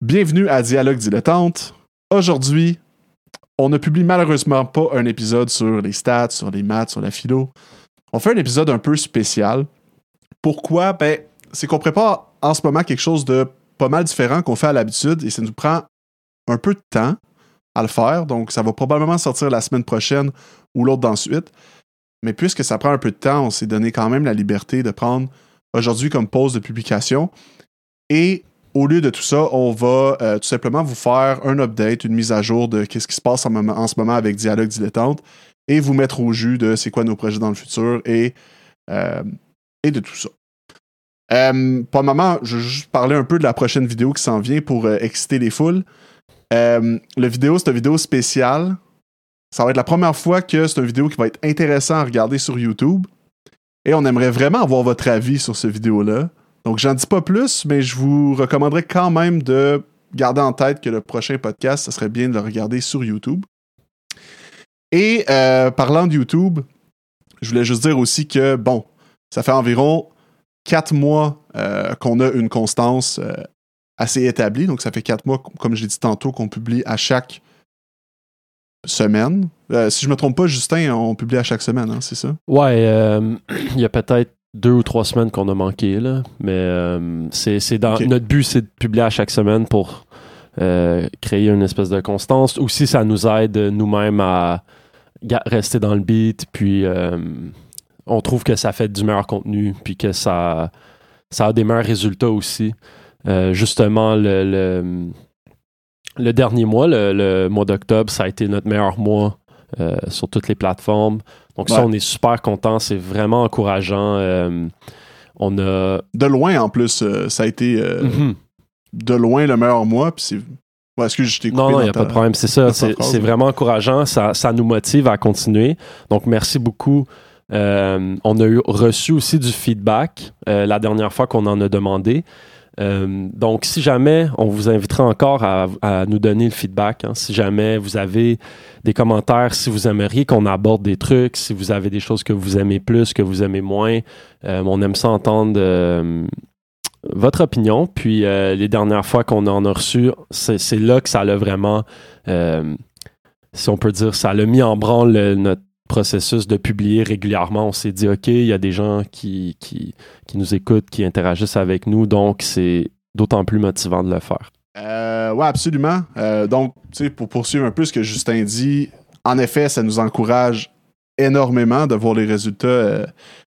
Bienvenue à Dialogue dilettante. Aujourd'hui, on ne publie malheureusement pas un épisode sur les stats, sur les maths, sur la philo. On fait un épisode un peu spécial. Pourquoi? Ben, c'est qu'on prépare en ce moment quelque chose de pas mal différent qu'on fait à l'habitude et ça nous prend un peu de temps à le faire. Donc, ça va probablement sortir la semaine prochaine ou l'autre d'ensuite. Mais puisque ça prend un peu de temps, on s'est donné quand même la liberté de prendre aujourd'hui comme pause de publication. Et au lieu de tout ça, on va euh, tout simplement vous faire un update, une mise à jour de ce qui se passe en, ce moment avec Dialogue Dilettante et vous mettre au jus de c'est quoi nos projets dans le futur et, euh, de tout ça. Euh, pour le moment, je vais juste parler un peu de la prochaine vidéo qui s'en vient pour exciter les foules. la vidéo, c'est une vidéo spéciale. Ça va être la première fois que c'est une vidéo qui va être intéressante à regarder sur YouTube. Et on aimerait vraiment avoir votre avis sur cette vidéo-là. Donc, j'en dis pas plus, mais je vous recommanderais quand même de garder en tête que le prochain podcast, ce serait bien de le regarder sur YouTube. Et euh, parlant de YouTube, je voulais juste dire aussi que, bon, ça fait environ quatre mois euh, qu'on a une constance euh, assez établie. Donc, ça fait quatre mois, comme j'ai dit tantôt, qu'on publie à chaque semaine. si je me trompe pas, Justin, on publie à chaque semaine, hein, c'est ça? Ouais, il y a peut-être deux ou trois semaines qu'on a manqué, là. Mais euh, c'est dans notre but, c'est de publier à chaque semaine pour euh, créer une espèce de constance. Aussi, ça nous aide nous-mêmes à rester dans le beat. Puis euh, on trouve que ça fait du meilleur contenu, puis que ça, ça a des meilleurs résultats aussi. justement, le, le, dernier mois, le mois d'octobre, ça a été notre meilleur mois sur toutes les plateformes. Donc ça, on est super content. C'est vraiment encourageant. Euh, on a... De loin, en plus, euh, ça a été euh, mhm. de loin le meilleur mois. Puis c'est... excuse, je t'ai Non, non, il n'y a pas de problème. C'est ça. C'est, vraiment encourageant. Ça, ça, nous motive à continuer. Donc, merci beaucoup. on a eu, reçu aussi du feedback la dernière fois qu'on en a demandé. Euh, donc, si jamais, on vous invitera encore à, nous donner le feedback. Hein. si jamais vous avez des commentaires, si vous aimeriez qu'on aborde des trucs, si vous avez des choses que vous aimez plus, que vous aimez moins, euh, on aime ça entendre euh, votre opinion. Puis, les dernières fois qu'on en a reçu, c'est là que ça l'a vraiment, si on peut dire, ça l'a mis en branle notre processus de publier régulièrement, on s'est dit, OK, il y a des gens qui, qui, nous écoutent, qui interagissent avec nous, donc c'est d'autant plus motivant de le faire. Euh, oui, absolument. Euh, donc, pour poursuivre un peu ce que Justin dit, en effet, ça nous encourage énormément de voir les résultats euh,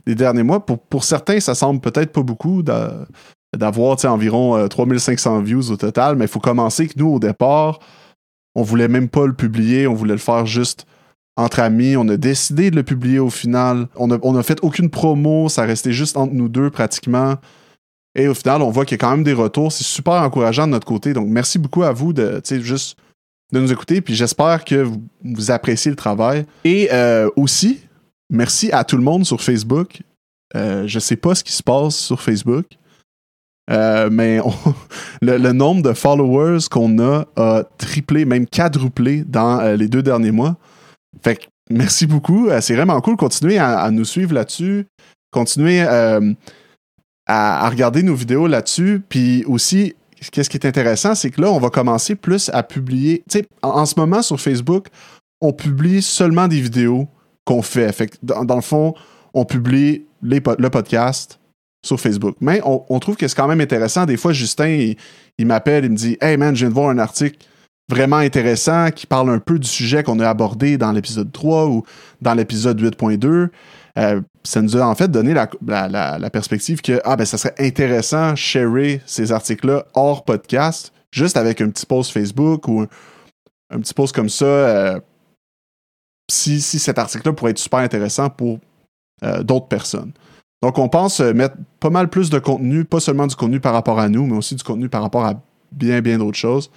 des derniers mois. Pour, pour certains, ça semble peut-être pas beaucoup d'avoir environ 3500 views au total, mais il faut commencer que nous, au départ, on voulait même pas le publier, on voulait le faire juste entre amis. On a décidé de le publier au final. On n'a on a fait aucune promo, ça restait juste entre nous deux pratiquement. Et au final, on voit qu'il y a quand même des retours. C'est super encourageant de notre côté. Donc, merci beaucoup à vous de juste de nous écouter. Puis j'espère que vous, appréciez le travail. Et euh, aussi, merci à tout le monde sur Facebook. Euh, je sais pas ce qui se passe sur Facebook. Euh, mais le, le, nombre de followers qu'on a a triplé, même quadruplé dans les deux derniers mois. Fait que merci beaucoup. Euh, c'est vraiment cool. Continuez à, nous suivre là-dessus. Continuez euh, à, regarder nos vidéos là-dessus. Puis aussi, qu'est-ce qui est intéressant, c'est que là, on va commencer plus à publier. En, ce moment, sur Facebook, on publie seulement des vidéos qu'on fait. Fait que dans, le fond, on publie le podcast sur Facebook. Mais on, trouve que c'est quand même intéressant. Des fois, Justin, il, il m'appelle, il me dit Hey man, je viens de voir un article vraiment intéressant qui parle un peu du sujet qu'on a abordé dans l'épisode 3 ou dans l'épisode 8.2. Euh, ça nous a en fait donné la, perspective que ah, ben, ça serait intéressant sharer ces articles-là hors podcast, juste avec un petit post Facebook ou un, petit post comme ça. Euh, si, cet article-là pourrait être super intéressant pour euh, d'autres personnes. Donc, on pense mettre pas mal plus de contenu, pas seulement du contenu par rapport à nous, mais aussi du contenu par rapport à bien, bien d'autres choses.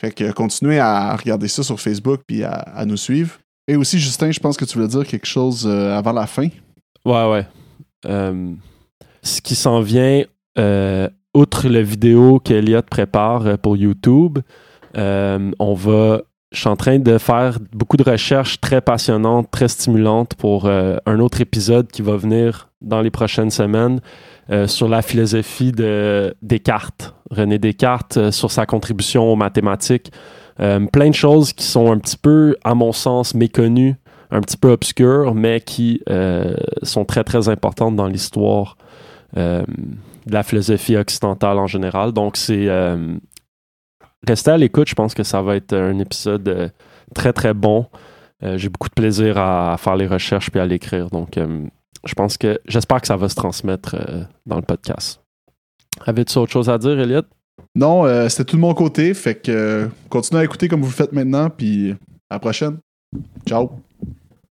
Fait que continuez à regarder ça sur Facebook puis à, nous suivre. Et aussi, Justin, je pense que tu voulais dire quelque chose euh, avant la fin. Ouais, ouais. Euh, ce qui s'en vient, euh, outre la vidéo qu'Eliott prépare pour YouTube, on va. Je suis en train de faire beaucoup de recherches très passionnantes, très stimulantes pour un autre épisode qui va venir dans les prochaines semaines sur la philosophie de Descartes René Descartes, sur sa contribution aux mathématiques. plein de choses qui sont un petit peu, à mon sens, méconnues, un petit peu obscures, mais qui sont très, très importantes dans l'histoire de la philosophie occidentale en général. Donc, c'est restez à l'écoute. Je pense que ça va être un épisode euh, très, très bon. Euh, j'ai beaucoup de plaisir à, faire les recherches puis à l'écrire. Donc, euh, je pense que j'espère que ça va se transmettre dans le podcast. Avais-tu autre chose à dire, Elliot? Non, c'était tout de mon côté. Fait que continuez à écouter comme vous le faites maintenant. Puis à la prochaine. Ciao.